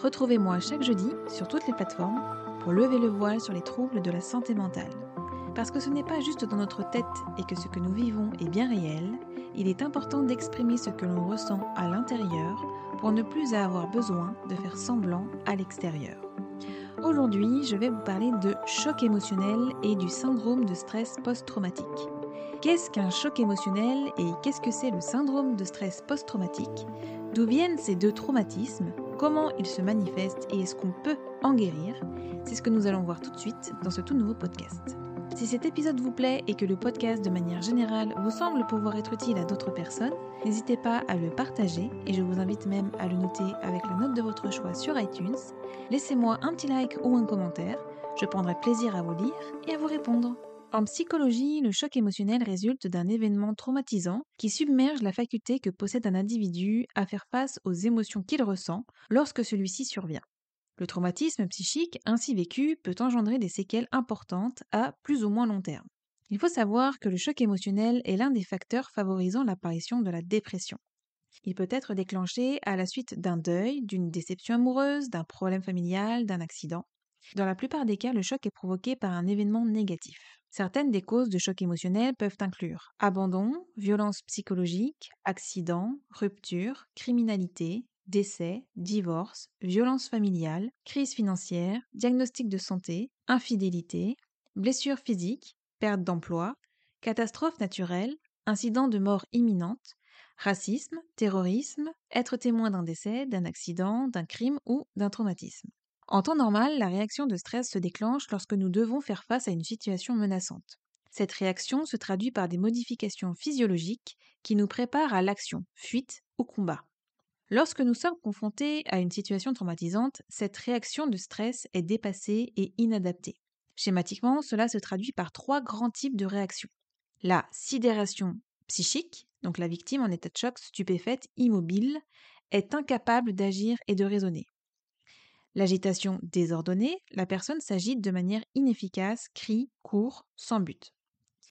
Retrouvez-moi chaque jeudi sur toutes les plateformes pour lever le voile sur les troubles de la santé mentale. Parce que ce n'est pas juste dans notre tête et que ce que nous vivons est bien réel, il est important d'exprimer ce que l'on ressent à l'intérieur pour ne plus avoir besoin de faire semblant à l'extérieur. Aujourd'hui, je vais vous parler de choc émotionnel et du syndrome de stress post-traumatique. Qu'est-ce qu'un choc émotionnel et qu'est-ce que c'est le syndrome de stress post-traumatique? D'où viennent ces deux traumatismes? Comment ils se manifestent et est-ce qu'on peut en guérir C'est ce que nous allons voir tout de suite dans ce tout nouveau podcast. Si cet épisode vous plaît et que le podcast de manière générale vous semble pouvoir être utile à d'autres personnes, n'hésitez pas à le partager et je vous invite même à le noter avec la note de votre choix sur iTunes. Laissez-moi un petit like ou un commentaire, je prendrai plaisir à vous lire et à vous répondre. En psychologie, le choc émotionnel résulte d'un événement traumatisant qui submerge la faculté que possède un individu à faire face aux émotions qu'il ressent lorsque celui-ci survient. Le traumatisme psychique ainsi vécu peut engendrer des séquelles importantes à plus ou moins long terme. Il faut savoir que le choc émotionnel est l'un des facteurs favorisant l'apparition de la dépression. Il peut être déclenché à la suite d'un deuil, d'une déception amoureuse, d'un problème familial, d'un accident. Dans la plupart des cas, le choc est provoqué par un événement négatif. Certaines des causes de choc émotionnel peuvent inclure abandon, violence psychologique, accident, rupture, criminalité, décès, divorce, violence familiale, crise financière, diagnostic de santé, infidélité, blessure physique, perte d'emploi, catastrophe naturelle, incident de mort imminente, racisme, terrorisme, être témoin d'un décès, d'un accident, d'un crime ou d'un traumatisme. En temps normal, la réaction de stress se déclenche lorsque nous devons faire face à une situation menaçante. Cette réaction se traduit par des modifications physiologiques qui nous préparent à l'action, fuite ou combat. Lorsque nous sommes confrontés à une situation traumatisante, cette réaction de stress est dépassée et inadaptée. Schématiquement, cela se traduit par trois grands types de réactions. La sidération psychique, donc la victime en état de choc, stupéfaite, immobile, est incapable d'agir et de raisonner. L'agitation désordonnée, la personne s'agite de manière inefficace, crie, court, sans but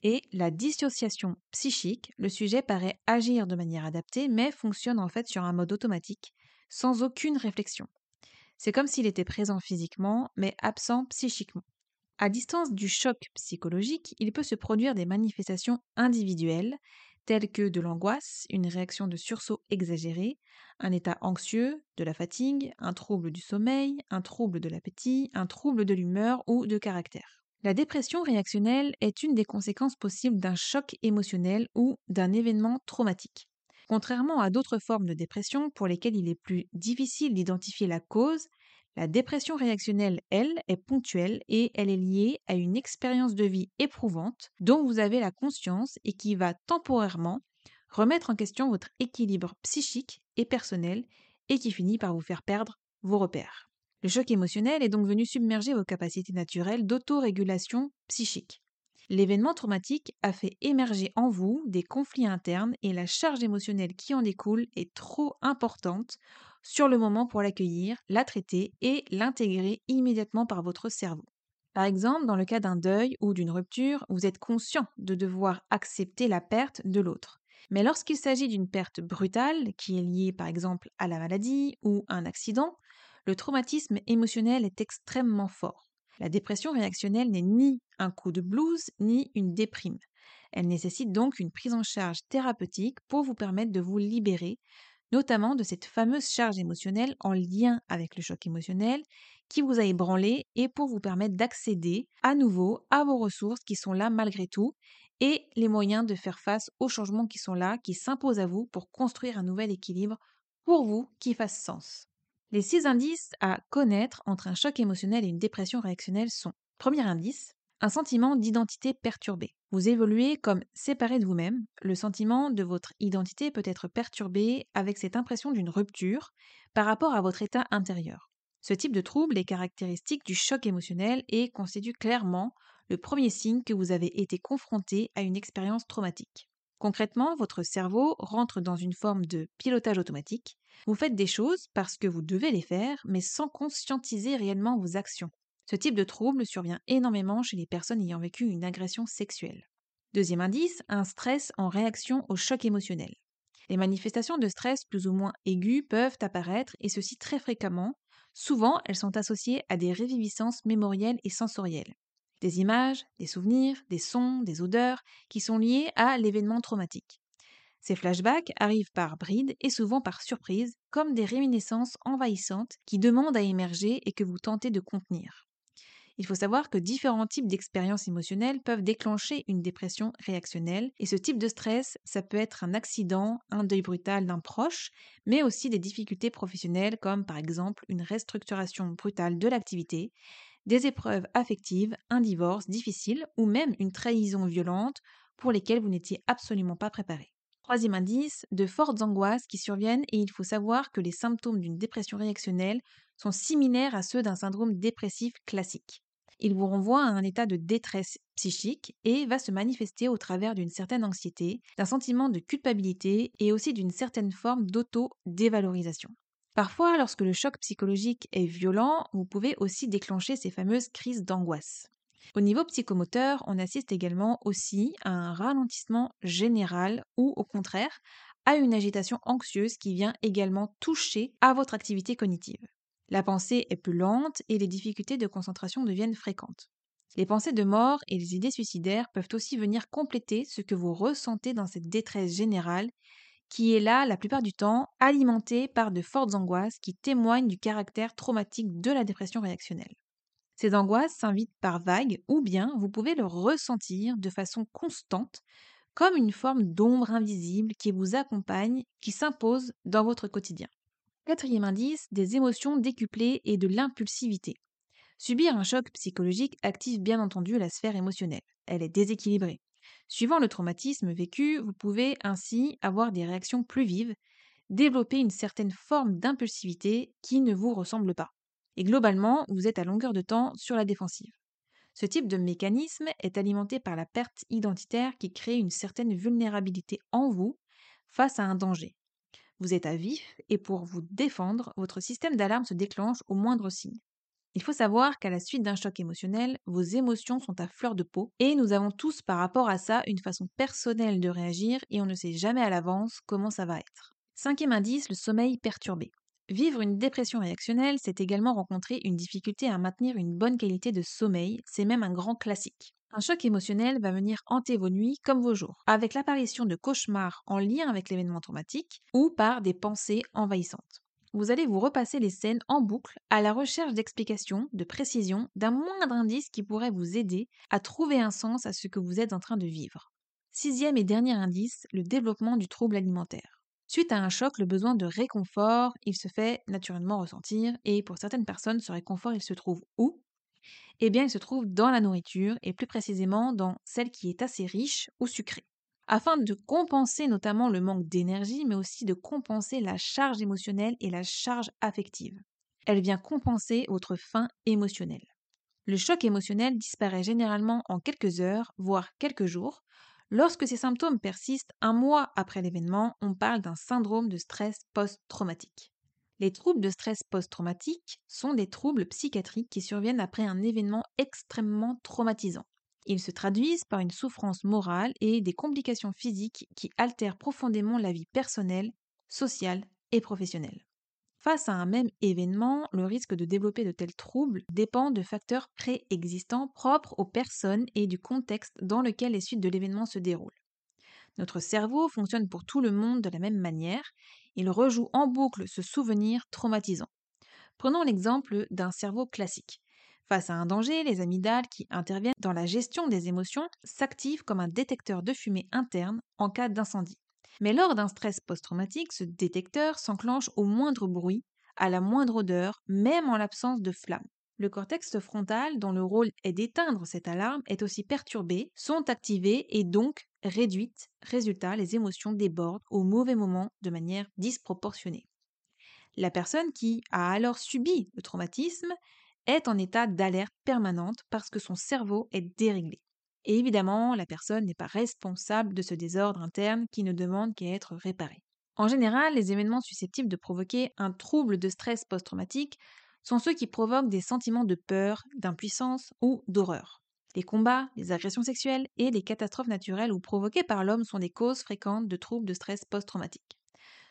et la dissociation psychique, le sujet paraît agir de manière adaptée, mais fonctionne en fait sur un mode automatique, sans aucune réflexion. C'est comme s'il était présent physiquement, mais absent psychiquement. À distance du choc psychologique, il peut se produire des manifestations individuelles, telles que de l'angoisse, une réaction de sursaut exagéré, un état anxieux, de la fatigue, un trouble du sommeil, un trouble de l'appétit, un trouble de l'humeur ou de caractère. La dépression réactionnelle est une des conséquences possibles d'un choc émotionnel ou d'un événement traumatique. Contrairement à d'autres formes de dépression pour lesquelles il est plus difficile d'identifier la cause, la dépression réactionnelle, elle, est ponctuelle et elle est liée à une expérience de vie éprouvante dont vous avez la conscience et qui va temporairement remettre en question votre équilibre psychique et personnel et qui finit par vous faire perdre vos repères. Le choc émotionnel est donc venu submerger vos capacités naturelles d'autorégulation psychique. L'événement traumatique a fait émerger en vous des conflits internes et la charge émotionnelle qui en découle est trop importante sur le moment pour l'accueillir, la traiter et l'intégrer immédiatement par votre cerveau. Par exemple, dans le cas d'un deuil ou d'une rupture, vous êtes conscient de devoir accepter la perte de l'autre. Mais lorsqu'il s'agit d'une perte brutale, qui est liée par exemple à la maladie ou un accident, le traumatisme émotionnel est extrêmement fort. La dépression réactionnelle n'est ni un coup de blues ni une déprime. Elle nécessite donc une prise en charge thérapeutique pour vous permettre de vous libérer, notamment de cette fameuse charge émotionnelle en lien avec le choc émotionnel qui vous a ébranlé et pour vous permettre d'accéder à nouveau à vos ressources qui sont là malgré tout et les moyens de faire face aux changements qui sont là, qui s'imposent à vous pour construire un nouvel équilibre pour vous qui fasse sens. Les six indices à connaître entre un choc émotionnel et une dépression réactionnelle sont Premier indice, un sentiment d'identité perturbée. Vous évoluez comme séparé de vous-même. Le sentiment de votre identité peut être perturbé avec cette impression d'une rupture par rapport à votre état intérieur. Ce type de trouble est caractéristique du choc émotionnel et constitue clairement le premier signe que vous avez été confronté à une expérience traumatique. Concrètement, votre cerveau rentre dans une forme de pilotage automatique. Vous faites des choses parce que vous devez les faire, mais sans conscientiser réellement vos actions. Ce type de trouble survient énormément chez les personnes ayant vécu une agression sexuelle. Deuxième indice, un stress en réaction au choc émotionnel. Les manifestations de stress plus ou moins aiguës peuvent apparaître, et ceci très fréquemment. Souvent, elles sont associées à des réviviscences mémorielles et sensorielles. Des images, des souvenirs, des sons, des odeurs qui sont liés à l'événement traumatique. Ces flashbacks arrivent par bride et souvent par surprise, comme des réminiscences envahissantes qui demandent à émerger et que vous tentez de contenir. Il faut savoir que différents types d'expériences émotionnelles peuvent déclencher une dépression réactionnelle et ce type de stress, ça peut être un accident, un deuil brutal d'un proche, mais aussi des difficultés professionnelles comme par exemple une restructuration brutale de l'activité, des épreuves affectives, un divorce difficile ou même une trahison violente pour lesquelles vous n'étiez absolument pas préparé. Troisième indice, de fortes angoisses qui surviennent et il faut savoir que les symptômes d'une dépression réactionnelle sont similaires à ceux d'un syndrome dépressif classique. Il vous renvoie à un état de détresse psychique et va se manifester au travers d'une certaine anxiété, d'un sentiment de culpabilité et aussi d'une certaine forme d'auto-dévalorisation. Parfois, lorsque le choc psychologique est violent, vous pouvez aussi déclencher ces fameuses crises d'angoisse. Au niveau psychomoteur, on assiste également aussi à un ralentissement général ou au contraire à une agitation anxieuse qui vient également toucher à votre activité cognitive. La pensée est plus lente et les difficultés de concentration deviennent fréquentes. Les pensées de mort et les idées suicidaires peuvent aussi venir compléter ce que vous ressentez dans cette détresse générale qui est là la plupart du temps alimentée par de fortes angoisses qui témoignent du caractère traumatique de la dépression réactionnelle. Ces angoisses s'invitent par vagues ou bien vous pouvez le ressentir de façon constante comme une forme d'ombre invisible qui vous accompagne, qui s'impose dans votre quotidien. Quatrième indice, des émotions décuplées et de l'impulsivité. Subir un choc psychologique active bien entendu la sphère émotionnelle. Elle est déséquilibrée. Suivant le traumatisme vécu, vous pouvez ainsi avoir des réactions plus vives, développer une certaine forme d'impulsivité qui ne vous ressemble pas. Et globalement, vous êtes à longueur de temps sur la défensive. Ce type de mécanisme est alimenté par la perte identitaire qui crée une certaine vulnérabilité en vous face à un danger. Vous êtes à vif et pour vous défendre, votre système d'alarme se déclenche au moindre signe. Il faut savoir qu'à la suite d'un choc émotionnel, vos émotions sont à fleur de peau et nous avons tous par rapport à ça une façon personnelle de réagir et on ne sait jamais à l'avance comment ça va être. Cinquième indice, le sommeil perturbé. Vivre une dépression réactionnelle, c'est également rencontrer une difficulté à maintenir une bonne qualité de sommeil, c'est même un grand classique. Un choc émotionnel va venir hanter vos nuits comme vos jours, avec l'apparition de cauchemars en lien avec l'événement traumatique ou par des pensées envahissantes. Vous allez vous repasser les scènes en boucle à la recherche d'explications, de précisions, d'un moindre indice qui pourrait vous aider à trouver un sens à ce que vous êtes en train de vivre. Sixième et dernier indice, le développement du trouble alimentaire. Suite à un choc, le besoin de réconfort, il se fait naturellement ressentir, et pour certaines personnes, ce réconfort, il se trouve où? Eh bien, il se trouve dans la nourriture et plus précisément dans celle qui est assez riche ou sucrée. Afin de compenser notamment le manque d'énergie, mais aussi de compenser la charge émotionnelle et la charge affective. Elle vient compenser votre faim émotionnelle. Le choc émotionnel disparaît généralement en quelques heures, voire quelques jours. Lorsque ces symptômes persistent un mois après l'événement, on parle d'un syndrome de stress post-traumatique. Les troubles de stress post-traumatique sont des troubles psychiatriques qui surviennent après un événement extrêmement traumatisant. Ils se traduisent par une souffrance morale et des complications physiques qui altèrent profondément la vie personnelle, sociale et professionnelle. Face à un même événement, le risque de développer de tels troubles dépend de facteurs préexistants propres aux personnes et du contexte dans lequel les suites de l'événement se déroulent. Notre cerveau fonctionne pour tout le monde de la même manière il rejoue en boucle ce souvenir traumatisant. Prenons l'exemple d'un cerveau classique. Face à un danger, les amygdales qui interviennent dans la gestion des émotions s'activent comme un détecteur de fumée interne en cas d'incendie. Mais lors d'un stress post-traumatique, ce détecteur s'enclenche au moindre bruit, à la moindre odeur, même en l'absence de flamme. Le cortex frontal, dont le rôle est d'éteindre cette alarme, est aussi perturbé, sont activés et donc réduites. Résultat, les émotions débordent au mauvais moment de manière disproportionnée. La personne qui a alors subi le traumatisme est en état d'alerte permanente parce que son cerveau est déréglé. Et évidemment, la personne n'est pas responsable de ce désordre interne qui ne demande qu'à être réparé. En général, les événements susceptibles de provoquer un trouble de stress post-traumatique sont ceux qui provoquent des sentiments de peur, d'impuissance ou d'horreur. Les combats, les agressions sexuelles et les catastrophes naturelles ou provoquées par l'homme sont des causes fréquentes de troubles de stress post-traumatique.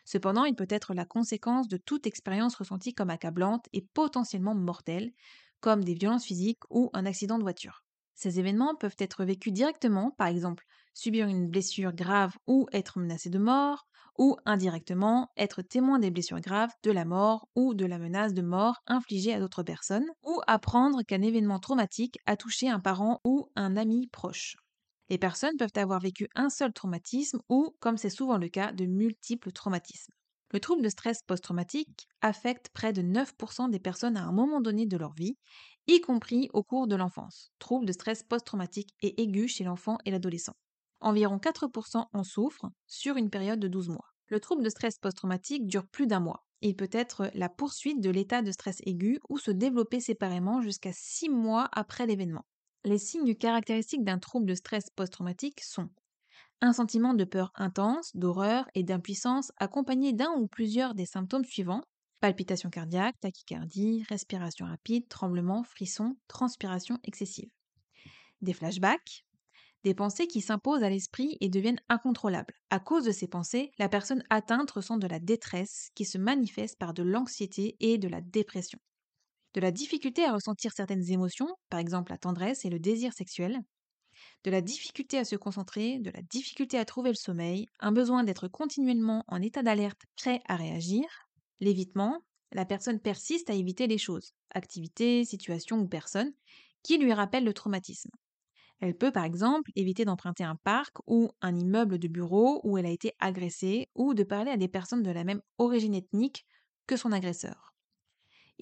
Cependant, il peut être la conséquence de toute expérience ressentie comme accablante et potentiellement mortelle, comme des violences physiques ou un accident de voiture. Ces événements peuvent être vécus directement, par exemple subir une blessure grave ou être menacé de mort, ou indirectement être témoin des blessures graves, de la mort ou de la menace de mort infligée à d'autres personnes, ou apprendre qu'un événement traumatique a touché un parent ou un ami proche. Les personnes peuvent avoir vécu un seul traumatisme ou, comme c'est souvent le cas, de multiples traumatismes. Le trouble de stress post-traumatique affecte près de 9% des personnes à un moment donné de leur vie, y compris au cours de l'enfance. Trouble de stress post-traumatique est aigu chez l'enfant et l'adolescent. Environ 4% en souffrent sur une période de 12 mois. Le trouble de stress post-traumatique dure plus d'un mois. Il peut être la poursuite de l'état de stress aigu ou se développer séparément jusqu'à 6 mois après l'événement. Les signes caractéristiques d'un trouble de stress post-traumatique sont un sentiment de peur intense, d'horreur et d'impuissance accompagné d'un ou plusieurs des symptômes suivants palpitations cardiaques, tachycardie, respiration rapide, tremblement, frisson, transpiration excessive. Des flashbacks, des pensées qui s'imposent à l'esprit et deviennent incontrôlables. À cause de ces pensées, la personne atteinte ressent de la détresse qui se manifeste par de l'anxiété et de la dépression. De la difficulté à ressentir certaines émotions, par exemple la tendresse et le désir sexuel. De la difficulté à se concentrer, de la difficulté à trouver le sommeil, un besoin d'être continuellement en état d'alerte prêt à réagir. L'évitement, la personne persiste à éviter les choses, activités, situations ou personnes, qui lui rappellent le traumatisme. Elle peut par exemple éviter d'emprunter un parc ou un immeuble de bureau où elle a été agressée ou de parler à des personnes de la même origine ethnique que son agresseur.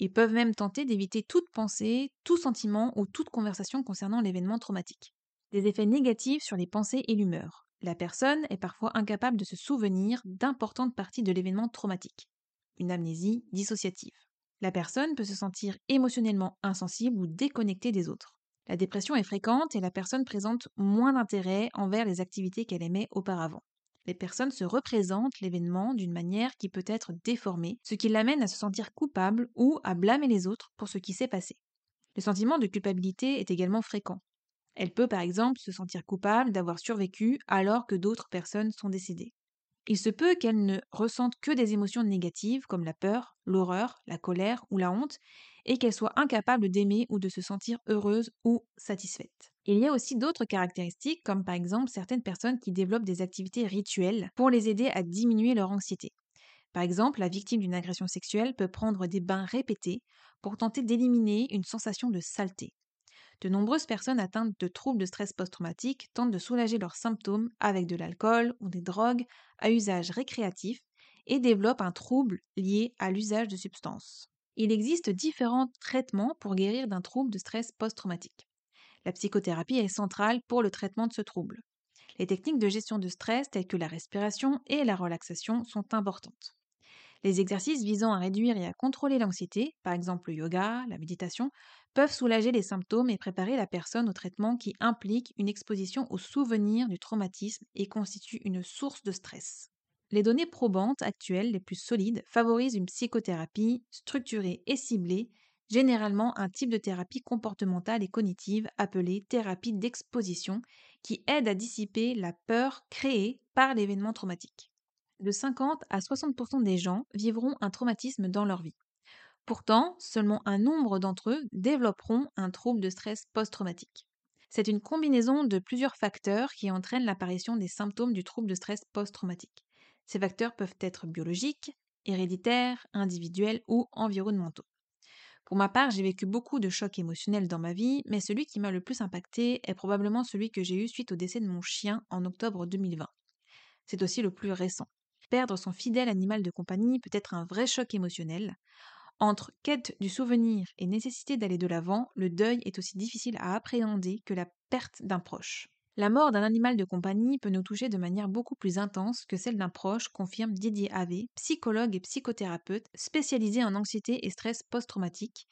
Ils peuvent même tenter d'éviter toute pensée, tout sentiment ou toute conversation concernant l'événement traumatique. Des effets négatifs sur les pensées et l'humeur. La personne est parfois incapable de se souvenir d'importantes parties de l'événement traumatique. Une amnésie dissociative. La personne peut se sentir émotionnellement insensible ou déconnectée des autres. La dépression est fréquente et la personne présente moins d'intérêt envers les activités qu'elle aimait auparavant. Les personnes se représentent l'événement d'une manière qui peut être déformée, ce qui l'amène à se sentir coupable ou à blâmer les autres pour ce qui s'est passé. Le sentiment de culpabilité est également fréquent. Elle peut par exemple se sentir coupable d'avoir survécu alors que d'autres personnes sont décédées. Il se peut qu'elle ne ressente que des émotions négatives comme la peur, l'horreur, la colère ou la honte, et qu'elle soit incapable d'aimer ou de se sentir heureuse ou satisfaite. Il y a aussi d'autres caractéristiques, comme par exemple certaines personnes qui développent des activités rituelles pour les aider à diminuer leur anxiété. Par exemple, la victime d'une agression sexuelle peut prendre des bains répétés pour tenter d'éliminer une sensation de saleté. De nombreuses personnes atteintes de troubles de stress post-traumatique tentent de soulager leurs symptômes avec de l'alcool ou des drogues à usage récréatif et développent un trouble lié à l'usage de substances. Il existe différents traitements pour guérir d'un trouble de stress post-traumatique. La psychothérapie est centrale pour le traitement de ce trouble. Les techniques de gestion de stress telles que la respiration et la relaxation sont importantes. Les exercices visant à réduire et à contrôler l'anxiété, par exemple le yoga, la méditation, peuvent soulager les symptômes et préparer la personne au traitement qui implique une exposition aux souvenirs du traumatisme et constitue une source de stress. Les données probantes actuelles les plus solides favorisent une psychothérapie structurée et ciblée, généralement un type de thérapie comportementale et cognitive appelée thérapie d'exposition, qui aide à dissiper la peur créée par l'événement traumatique. De 50 à 60% des gens vivront un traumatisme dans leur vie. Pourtant, seulement un nombre d'entre eux développeront un trouble de stress post-traumatique. C'est une combinaison de plusieurs facteurs qui entraînent l'apparition des symptômes du trouble de stress post-traumatique. Ces facteurs peuvent être biologiques, héréditaires, individuels ou environnementaux. Pour ma part, j'ai vécu beaucoup de chocs émotionnels dans ma vie, mais celui qui m'a le plus impacté est probablement celui que j'ai eu suite au décès de mon chien en octobre 2020. C'est aussi le plus récent. Perdre son fidèle animal de compagnie peut être un vrai choc émotionnel. Entre quête du souvenir et nécessité d'aller de l'avant, le deuil est aussi difficile à appréhender que la perte d'un proche. La mort d'un animal de compagnie peut nous toucher de manière beaucoup plus intense que celle d'un proche, confirme Didier Ave, psychologue et psychothérapeute spécialisé en anxiété et stress post-traumatique,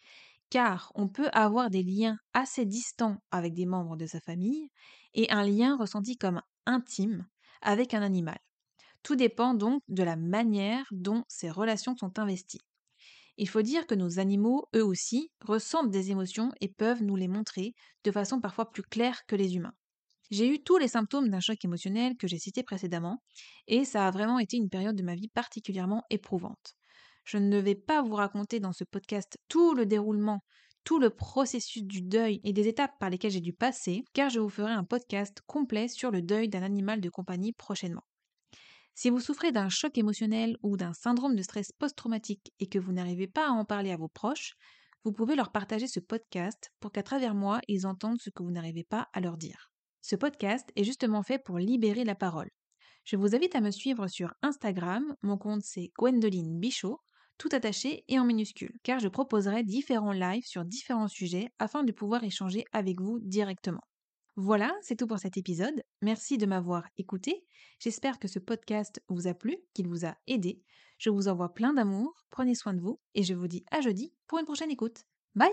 car on peut avoir des liens assez distants avec des membres de sa famille et un lien ressenti comme intime avec un animal. Tout dépend donc de la manière dont ces relations sont investies. Il faut dire que nos animaux, eux aussi, ressentent des émotions et peuvent nous les montrer de façon parfois plus claire que les humains. J'ai eu tous les symptômes d'un choc émotionnel que j'ai cité précédemment, et ça a vraiment été une période de ma vie particulièrement éprouvante. Je ne vais pas vous raconter dans ce podcast tout le déroulement, tout le processus du deuil et des étapes par lesquelles j'ai dû passer, car je vous ferai un podcast complet sur le deuil d'un animal de compagnie prochainement. Si vous souffrez d'un choc émotionnel ou d'un syndrome de stress post-traumatique et que vous n'arrivez pas à en parler à vos proches, vous pouvez leur partager ce podcast pour qu'à travers moi, ils entendent ce que vous n'arrivez pas à leur dire. Ce podcast est justement fait pour libérer la parole. Je vous invite à me suivre sur Instagram, mon compte c'est Gwendoline Bichot, tout attaché et en minuscule, car je proposerai différents lives sur différents sujets afin de pouvoir échanger avec vous directement. Voilà, c'est tout pour cet épisode. Merci de m'avoir écouté. J'espère que ce podcast vous a plu, qu'il vous a aidé. Je vous envoie plein d'amour, prenez soin de vous et je vous dis à jeudi pour une prochaine écoute. Bye